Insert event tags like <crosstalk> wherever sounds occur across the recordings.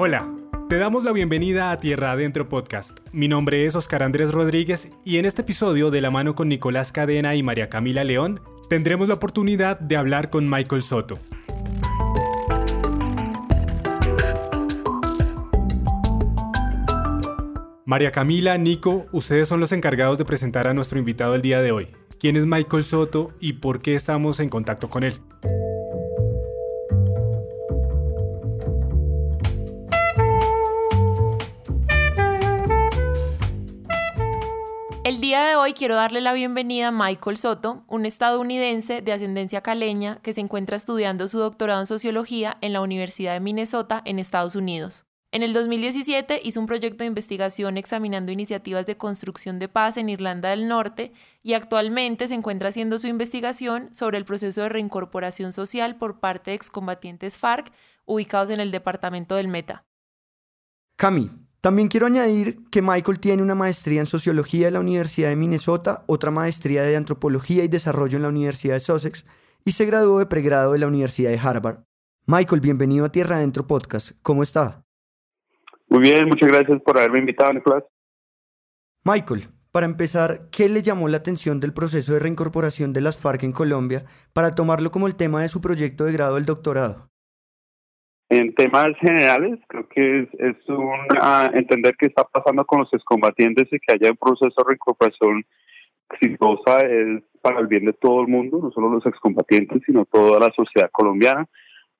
Hola, te damos la bienvenida a Tierra Adentro Podcast. Mi nombre es Oscar Andrés Rodríguez y en este episodio, de la mano con Nicolás Cadena y María Camila León, tendremos la oportunidad de hablar con Michael Soto. María Camila, Nico, ustedes son los encargados de presentar a nuestro invitado el día de hoy. ¿Quién es Michael Soto y por qué estamos en contacto con él? Día de hoy quiero darle la bienvenida a Michael Soto, un estadounidense de ascendencia caleña que se encuentra estudiando su doctorado en sociología en la Universidad de Minnesota en Estados Unidos. En el 2017 hizo un proyecto de investigación examinando iniciativas de construcción de paz en Irlanda del Norte y actualmente se encuentra haciendo su investigación sobre el proceso de reincorporación social por parte de excombatientes FARC ubicados en el departamento del Meta. Cami, también quiero añadir que Michael tiene una maestría en sociología de la Universidad de Minnesota, otra maestría de antropología y desarrollo en la Universidad de Sussex y se graduó de pregrado de la Universidad de Harvard. Michael, bienvenido a Tierra Adentro Podcast. ¿Cómo está? Muy bien, muchas gracias por haberme invitado, Nicolás. Michael, para empezar, ¿qué le llamó la atención del proceso de reincorporación de las FARC en Colombia para tomarlo como el tema de su proyecto de grado del doctorado? En temas generales, creo que es, un entender qué está pasando con los excombatientes y que haya un proceso de recuperación exitosa es para el bien de todo el mundo, no solo los excombatientes, sino toda la sociedad colombiana.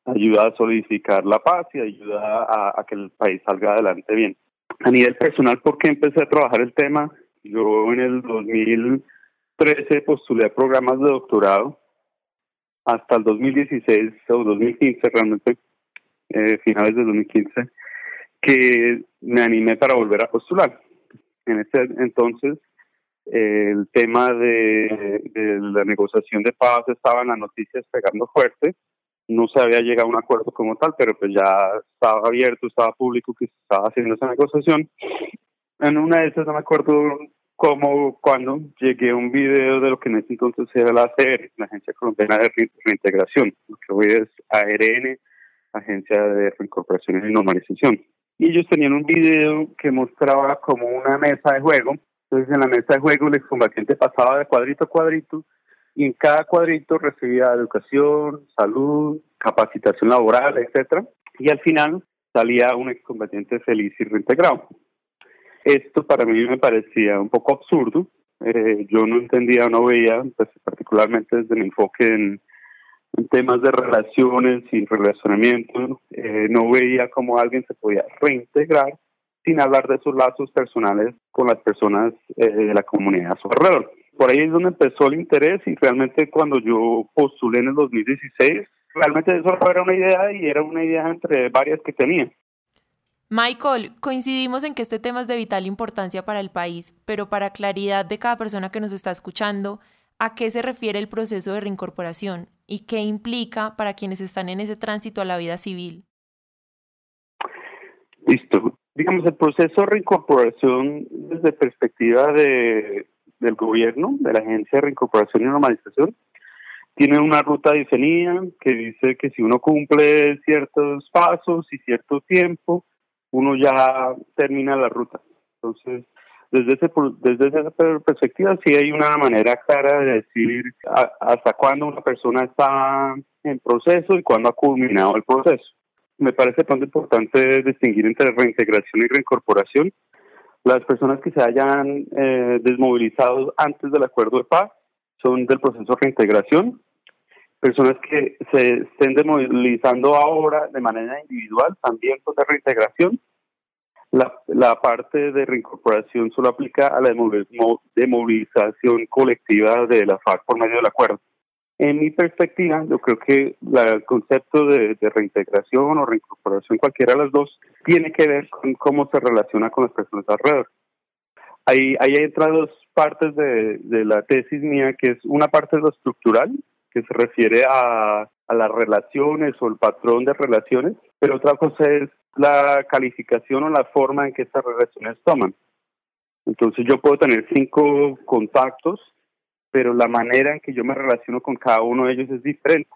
Ayuda a solidificar la paz y ayuda a, que el país salga adelante bien. A nivel personal, ¿por qué empecé a trabajar el tema? Yo en el 2013 postulé a programas de doctorado hasta el 2016 o 2015 realmente eh, finales de 2015, que me animé para volver a postular. En ese entonces, el tema de, la negociación de paz estaba en las noticias pegando fuerte. No se había llegado a un acuerdo como tal, pero pues ya estaba abierto, estaba público que se estaba haciendo esa negociación. En una de esas no me acuerdo cómo, cuando llegué a un video de lo que en ese entonces era la ACR, la Agencia Colombiana de Reintegración, lo que hoy es ARN, Agencia de Reincorporación y Normalización. Y ellos tenían un video que mostraba como una mesa de juego. Entonces en la mesa de juego el excombatiente pasaba de cuadrito a cuadrito y en cada cuadrito recibía educación, salud, capacitación laboral, etcétera. Y al final salía un excombatiente feliz y reintegrado. Esto para mí me parecía un poco absurdo. Eh, yo no entendía, no veía, pues, particularmente desde mi enfoque en, en temas de relaciones y relacionamiento, eh, no veía cómo alguien se podía reintegrar sin hablar de sus lazos personales con las personas eh, de la comunidad a su alrededor. Por ahí es donde empezó el interés y realmente cuando yo postulé en el 2016, realmente eso era una idea y era una idea entre varias que tenía. Michael, coincidimos en que este tema es de vital importancia para el país, pero para claridad de cada persona que nos está escuchando, ¿a qué se refiere el proceso de reincorporación? y qué implica para quienes están en ese tránsito a la vida civil? Listo. Digamos, el proceso de reincorporación desde perspectiva de, del gobierno, de la Agencia de Reincorporación y Normalización, tiene una ruta definida que dice que si uno cumple ciertos pasos y cierto tiempo, uno ya termina la ruta. Entonces, desde, ese, desde esa perspectiva sí hay una manera clara de decir hasta cuándo una persona está en proceso y cuándo ha culminado el proceso. Me parece tan importante distinguir entre reintegración y reincorporación. Las personas que se hayan eh, desmovilizado antes del acuerdo de paz son del proceso de reintegración. Personas que se estén desmovilizando ahora de manera individual también son de reintegración la, la parte de reincorporación solo aplica a la demovilización colectiva de la FARC por medio del acuerdo. En mi perspectiva, yo creo que el concepto de, reintegración o reincorporación, cualquiera de las dos, tiene que ver con cómo se relaciona con las personas alrededor. Ahí, ahí entra dos partes de, de la tesis mía, que es una parte de lo estructural, que se refiere a, a las relaciones o el patrón de relaciones, pero otra cosa es la calificación o la forma en que estas relaciones toman. Entonces yo puedo tener cinco contactos, pero la manera en que yo me relaciono con cada uno de ellos es diferente.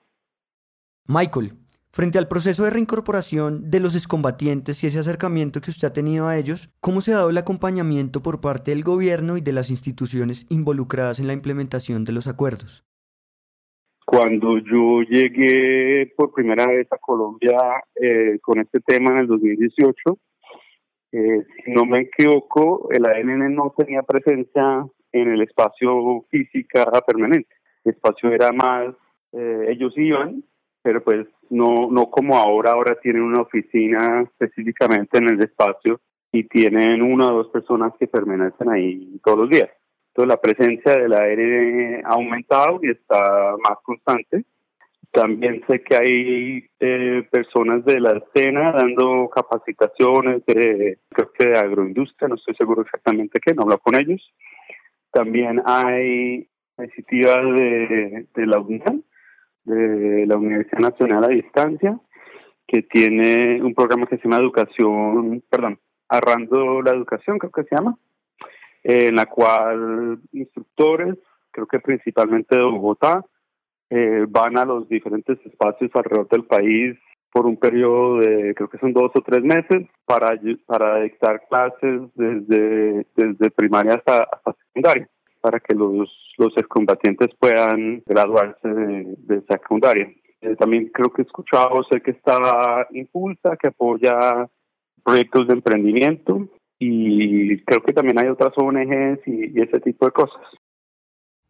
Michael, Frente al proceso de reincorporación de los excombatientes y ese acercamiento que usted ha tenido a ellos, ¿cómo se ha dado el acompañamiento por parte del gobierno y de las instituciones involucradas en la implementación de los acuerdos? Cuando yo llegué por primera vez a Colombia eh, con este tema en el 2018, eh, si no me equivoco, el ANN no tenía presencia en el espacio física permanente. El espacio era más, eh, ellos iban, pero pues no, no como ahora, ahora tienen una oficina específicamente en el espacio y tienen una o dos personas que permanecen ahí todos los días. Entonces la presencia del aire ha aumentado y está más constante. También sé que hay eh, personas de la escena dando capacitaciones de, creo que de agroindustria, no estoy seguro exactamente qué, no hablo con ellos. También hay iniciativas de, de la UNAM, de la Universidad Nacional a Distancia, que tiene un programa que se llama Educación, perdón, Arrando la Educación, creo que se llama, en la cual instructores, creo que principalmente de Bogotá, eh, van a los diferentes espacios alrededor del país por un periodo de, creo que son dos o tres meses, para, para dictar clases desde, desde primaria hasta, hasta secundaria para que los, los excombatientes puedan graduarse de, secundaria. Eh, también creo que he escuchado, sé que está Impulsa, que apoya proyectos de emprendimiento y creo que también hay otras ONGs y, ese tipo de cosas.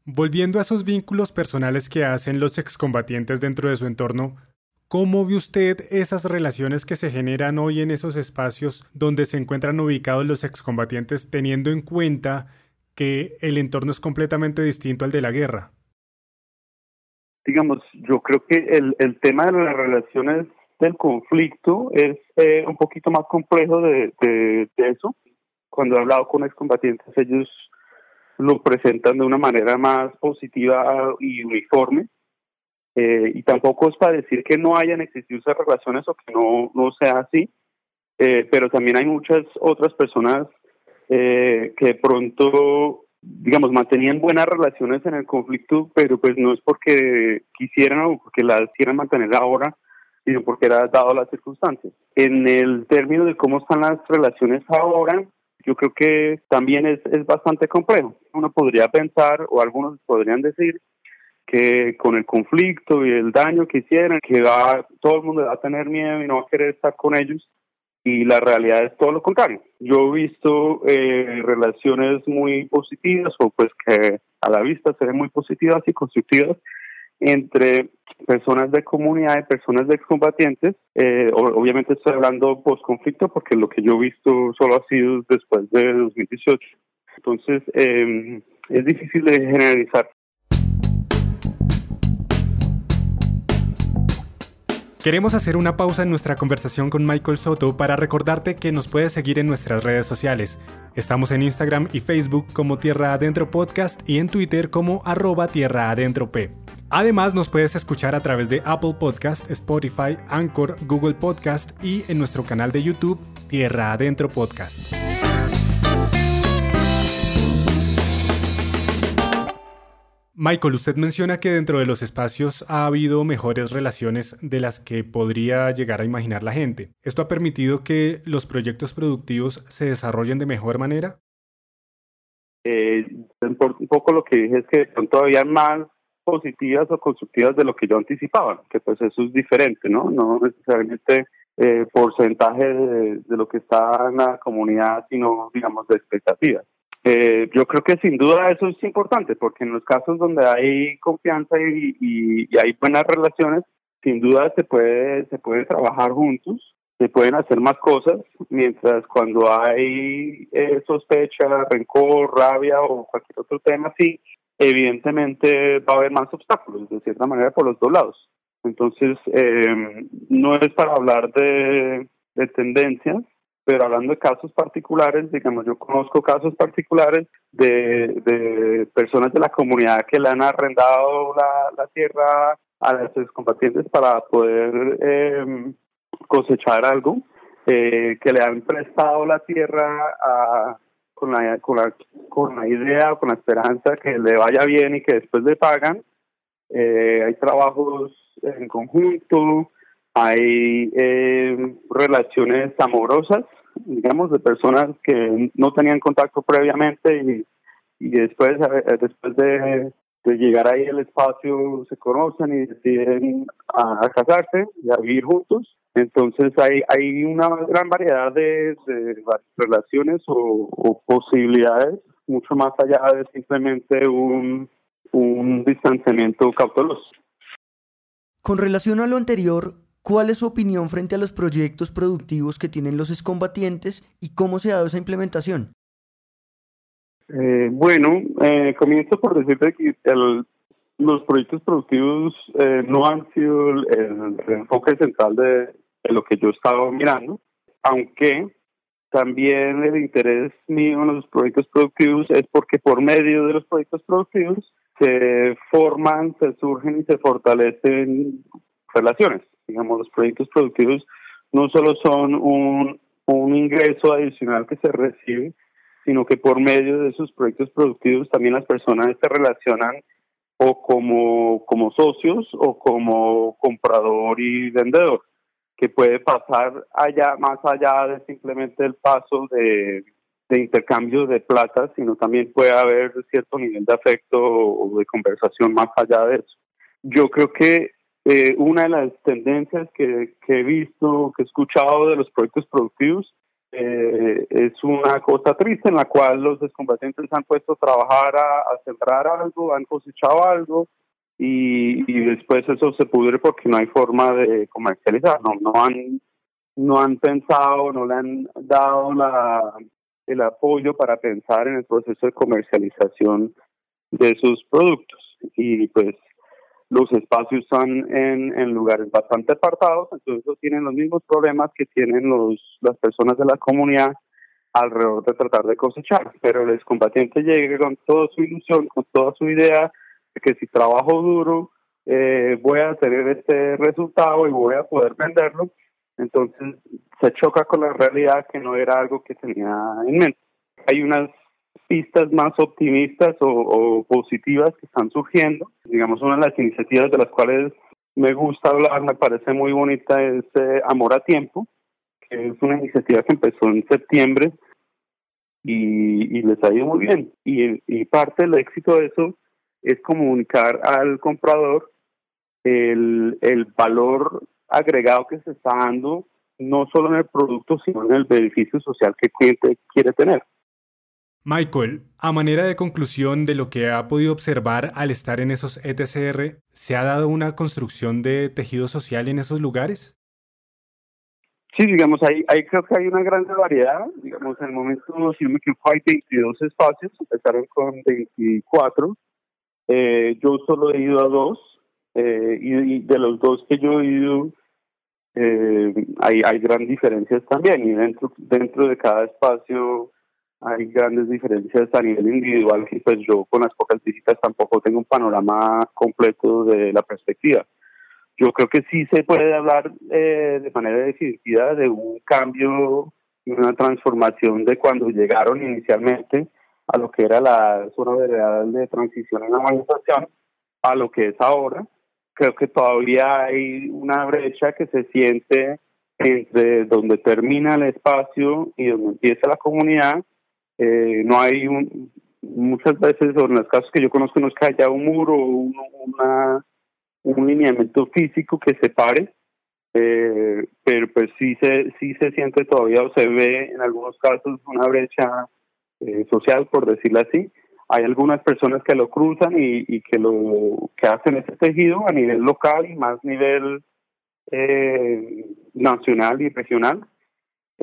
Volviendo a esos vínculos personales que hacen los excombatientes dentro de su entorno, ¿Cómo ve usted esas relaciones que se generan hoy en esos espacios donde se encuentran ubicados los excombatientes teniendo en cuenta que el entorno es completamente distinto al de la guerra? Digamos, yo creo que el, el tema de las relaciones del conflicto es eh, un poquito más complejo de, de, eso. Cuando he hablado con excombatientes, ellos lo presentan de una manera más positiva y uniforme. Eh, y tampoco es para decir que no hayan existido esas relaciones o que no, no sea así, eh, pero también hay muchas otras personas eh, que pronto, digamos, mantenían buenas relaciones en el conflicto, pero pues no es porque quisieran o porque las quieran mantener ahora, sino porque era dado las circunstancias. En el término de cómo están las relaciones ahora, yo creo que también es, es bastante complejo. Uno podría pensar, o algunos podrían decir, que con el conflicto y el daño que hicieron, que va, todo el mundo va a tener miedo y no va a querer estar con ellos, y la realidad es todo lo contrario. Yo he visto eh, relaciones muy positivas o pues que a la vista se ven muy positivas y constructivas entre personas de comunidad y personas de excombatientes. Eh, obviamente estoy hablando post-conflicto porque lo que yo he visto solo ha sido después de 2018. Entonces, eh, es difícil de generalizar. Queremos hacer una pausa en nuestra conversación con Michael Soto para recordarte que nos puedes seguir en nuestras redes sociales. Estamos en Instagram y Facebook como Tierra Adentro Podcast y en Twitter como arroba Tierra Adentro P. Además nos puedes escuchar a través de Apple Podcast, Spotify, Anchor, Google Podcast y en nuestro canal de YouTube Tierra Adentro Podcast. Michael, usted menciona que dentro de los espacios ha habido mejores relaciones de las que podría llegar a imaginar la gente. ¿Esto ha permitido que los proyectos productivos se desarrollen de mejor manera? Eh, un poco lo que dije es que son todavía más positivas o constructivas de lo que yo anticipaba, que pues eso es diferente, ¿no? No necesariamente eh, porcentaje de, lo que está en la comunidad, sino, digamos, de expectativas. Eh, yo creo que sin duda eso es importante, porque en los casos donde hay confianza y, y, hay buenas relaciones, sin duda se puede, se puede trabajar juntos, se pueden hacer más cosas, mientras cuando hay eh, sospecha, rencor, rabia o cualquier otro tema sí, evidentemente va a haber más obstáculos, de cierta manera, por los dos lados. Entonces, eh, no es para hablar de, de tendencias, pero hablando de casos particulares, digamos, yo conozco casos particulares de, personas de la comunidad que le han arrendado la, la tierra a los combatientes para poder eh, cosechar algo, eh, que le han prestado la tierra a, con, la, con, la, con la idea, con la esperanza que le vaya bien y que después le pagan. Eh, hay trabajos en conjunto, hay eh, relaciones amorosas, digamos, de personas que no tenían contacto previamente y, y después, eh, después de, llegar ahí al espacio se conocen y deciden a, casarse y a vivir juntos. Entonces hay, hay una gran variedad de, relaciones o, posibilidades, mucho más allá de simplemente un, un distanciamiento cauteloso. Con relación a lo anterior, ¿Cuál es su opinión frente a los proyectos productivos que tienen los excombatientes y cómo se ha dado esa implementación? Eh, bueno, eh, comienzo por decirte que los proyectos productivos eh, no han sido el, enfoque central de, lo que yo estaba mirando, aunque también el interés mío en los proyectos productivos es porque por medio de los proyectos productivos se forman, se surgen y se fortalecen relaciones. Digamos, los proyectos productivos no solo son un, un ingreso adicional que se recibe, sino que por medio de esos proyectos productivos también las personas se relacionan o como, como socios o como comprador y vendedor, que puede pasar allá, más allá de simplemente el paso de, de intercambio de plata, sino también puede haber cierto nivel de afecto o de conversación más allá de eso. Yo creo que eh, una de las tendencias que, he visto, que he escuchado de los proyectos productivos, eh, es una cosa triste en la cual los descombatientes han puesto a trabajar a, sembrar algo, han cosechado algo y, después eso se pudre porque no hay forma de comercializar, no, no han no han pensado, no le han dado la, el apoyo para pensar en el proceso de comercialización de sus productos y pues los espacios están en, lugares bastante apartados, entonces tienen los mismos problemas que tienen los, las personas de la comunidad alrededor de tratar de cosechar. Pero el excombatiente llega con toda su ilusión, con toda su idea de que si trabajo duro eh, voy a tener este resultado y voy a poder venderlo. Entonces se choca con la realidad que no era algo que tenía en mente. Hay unas pistas más optimistas o, positivas que están surgiendo. Digamos, una de las iniciativas de las cuales me gusta hablar, me parece muy bonita, es eh, Amor a Tiempo, que es una iniciativa que empezó en septiembre y, les ha ido muy bien. Y, y parte del éxito de eso es comunicar al comprador el, el valor agregado que se está dando no solo en el producto, sino en el beneficio social que el cliente quiere tener. Michael, a manera de conclusión de lo que ha podido observar al estar en esos ETCR, ¿se ha dado una construcción de tejido social en esos lugares? Sí, digamos, ahí, creo que hay una gran variedad. Digamos, en el momento, si me equivoco, hay 22 espacios, empezaron con 24. Eh, yo solo he ido a dos, eh, y, de los dos que yo he ido, eh, hay, hay gran diferencias también. Y dentro, dentro de cada espacio hay grandes diferencias a nivel individual que pues yo con las pocas visitas tampoco tengo un panorama completo de la perspectiva. Yo creo que sí se puede hablar eh, de manera definitiva de un cambio y una transformación de cuando llegaron inicialmente a lo que era la zona real de transición en la manifestación a lo que es ahora. Creo que todavía hay una brecha que se siente entre donde termina el espacio y donde empieza la comunidad eh, no hay un, muchas veces, o en los casos que yo conozco, no es que haya un muro o un, una, un lineamiento físico que separe, eh, pero pues sí se, sí se siente todavía o se ve en algunos casos una brecha eh, social, por decirlo así. Hay algunas personas que lo cruzan y, que lo que hacen ese tejido a nivel local y más nivel eh, nacional y regional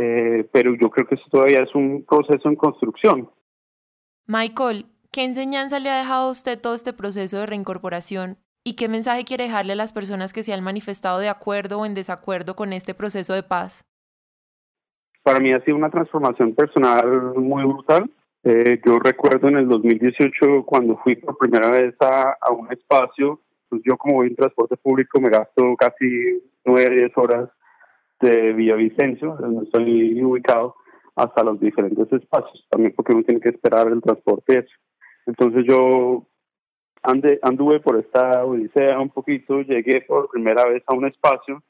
eh, pero yo creo que eso todavía es un proceso en construcción. Michael, ¿qué enseñanza le ha dejado a usted todo este proceso de reincorporación y qué mensaje quiere dejarle a las personas que se han manifestado de acuerdo o en desacuerdo con este proceso de paz? Para mí ha sido una transformación personal muy brutal. Eh, yo recuerdo en el 2018 cuando fui por primera vez a, a un espacio, pues yo como voy en transporte público me gasto casi 9, 10 horas de Villavicencio, donde estoy ubicado, hasta los diferentes espacios, también porque uno tiene que esperar el transporte. Entonces yo ande, anduve por esta odisea un poquito, llegué por primera vez a un espacio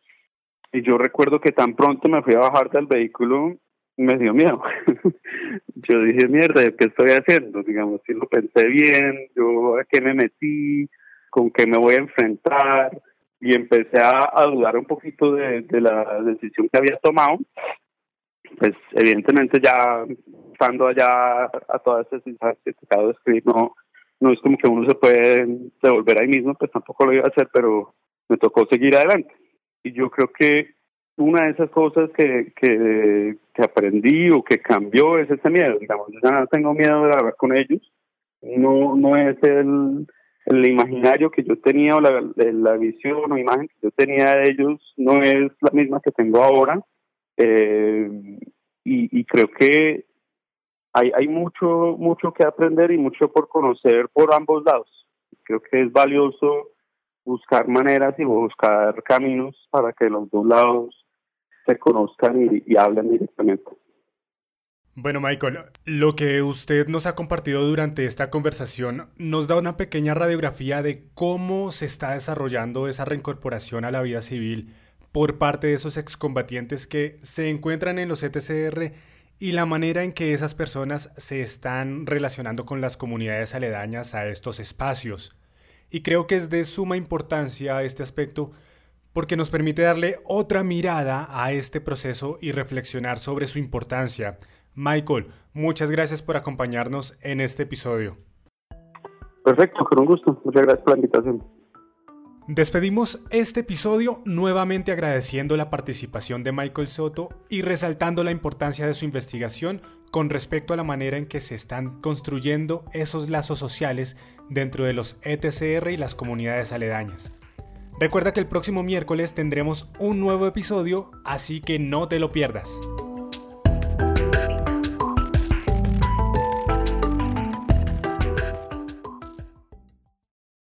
y yo recuerdo que tan pronto me fui a bajar del vehículo, me dio miedo. <laughs> yo dije, mierda, ¿qué estoy haciendo? Digamos, si lo pensé bien, yo a qué me metí, con qué me voy a enfrentar, y empecé a, dudar un poquito de, la decisión que había tomado. Pues evidentemente ya estando allá a todas esas instancias que te de escribir, no, no es como que uno se puede devolver ahí mismo, pues tampoco lo iba a hacer, pero me tocó seguir adelante. Y yo creo que una de esas cosas que, que, aprendí o que cambió es ese miedo. Digamos, yo ya no tengo miedo de hablar con ellos. No, no es el, el imaginario que yo tenía o la, la visión o imagen que yo tenía de ellos no es la misma que tengo ahora. Eh, y, y creo que hay, hay mucho, mucho que aprender y mucho por conocer por ambos lados. Creo que es valioso buscar maneras y buscar caminos para que los dos lados se conozcan y, hablen directamente. Bueno, Michael, lo que usted nos ha compartido durante esta conversación nos da una pequeña radiografía de cómo se está desarrollando esa reincorporación a la vida civil por parte de esos excombatientes que se encuentran en los ETCR y la manera en que esas personas se están relacionando con las comunidades aledañas a estos espacios. Y creo que es de suma importancia este aspecto porque nos permite darle otra mirada a este proceso y reflexionar sobre su importancia. Michael, muchas gracias por acompañarnos en este episodio. Perfecto, con un gusto. Muchas gracias por la invitación. Despedimos este episodio nuevamente agradeciendo la participación de Michael Soto y resaltando la importancia de su investigación con respecto a la manera en que se están construyendo esos lazos sociales dentro de los ETCR y las comunidades aledañas. Recuerda que el próximo miércoles tendremos un nuevo episodio, así que no te lo pierdas.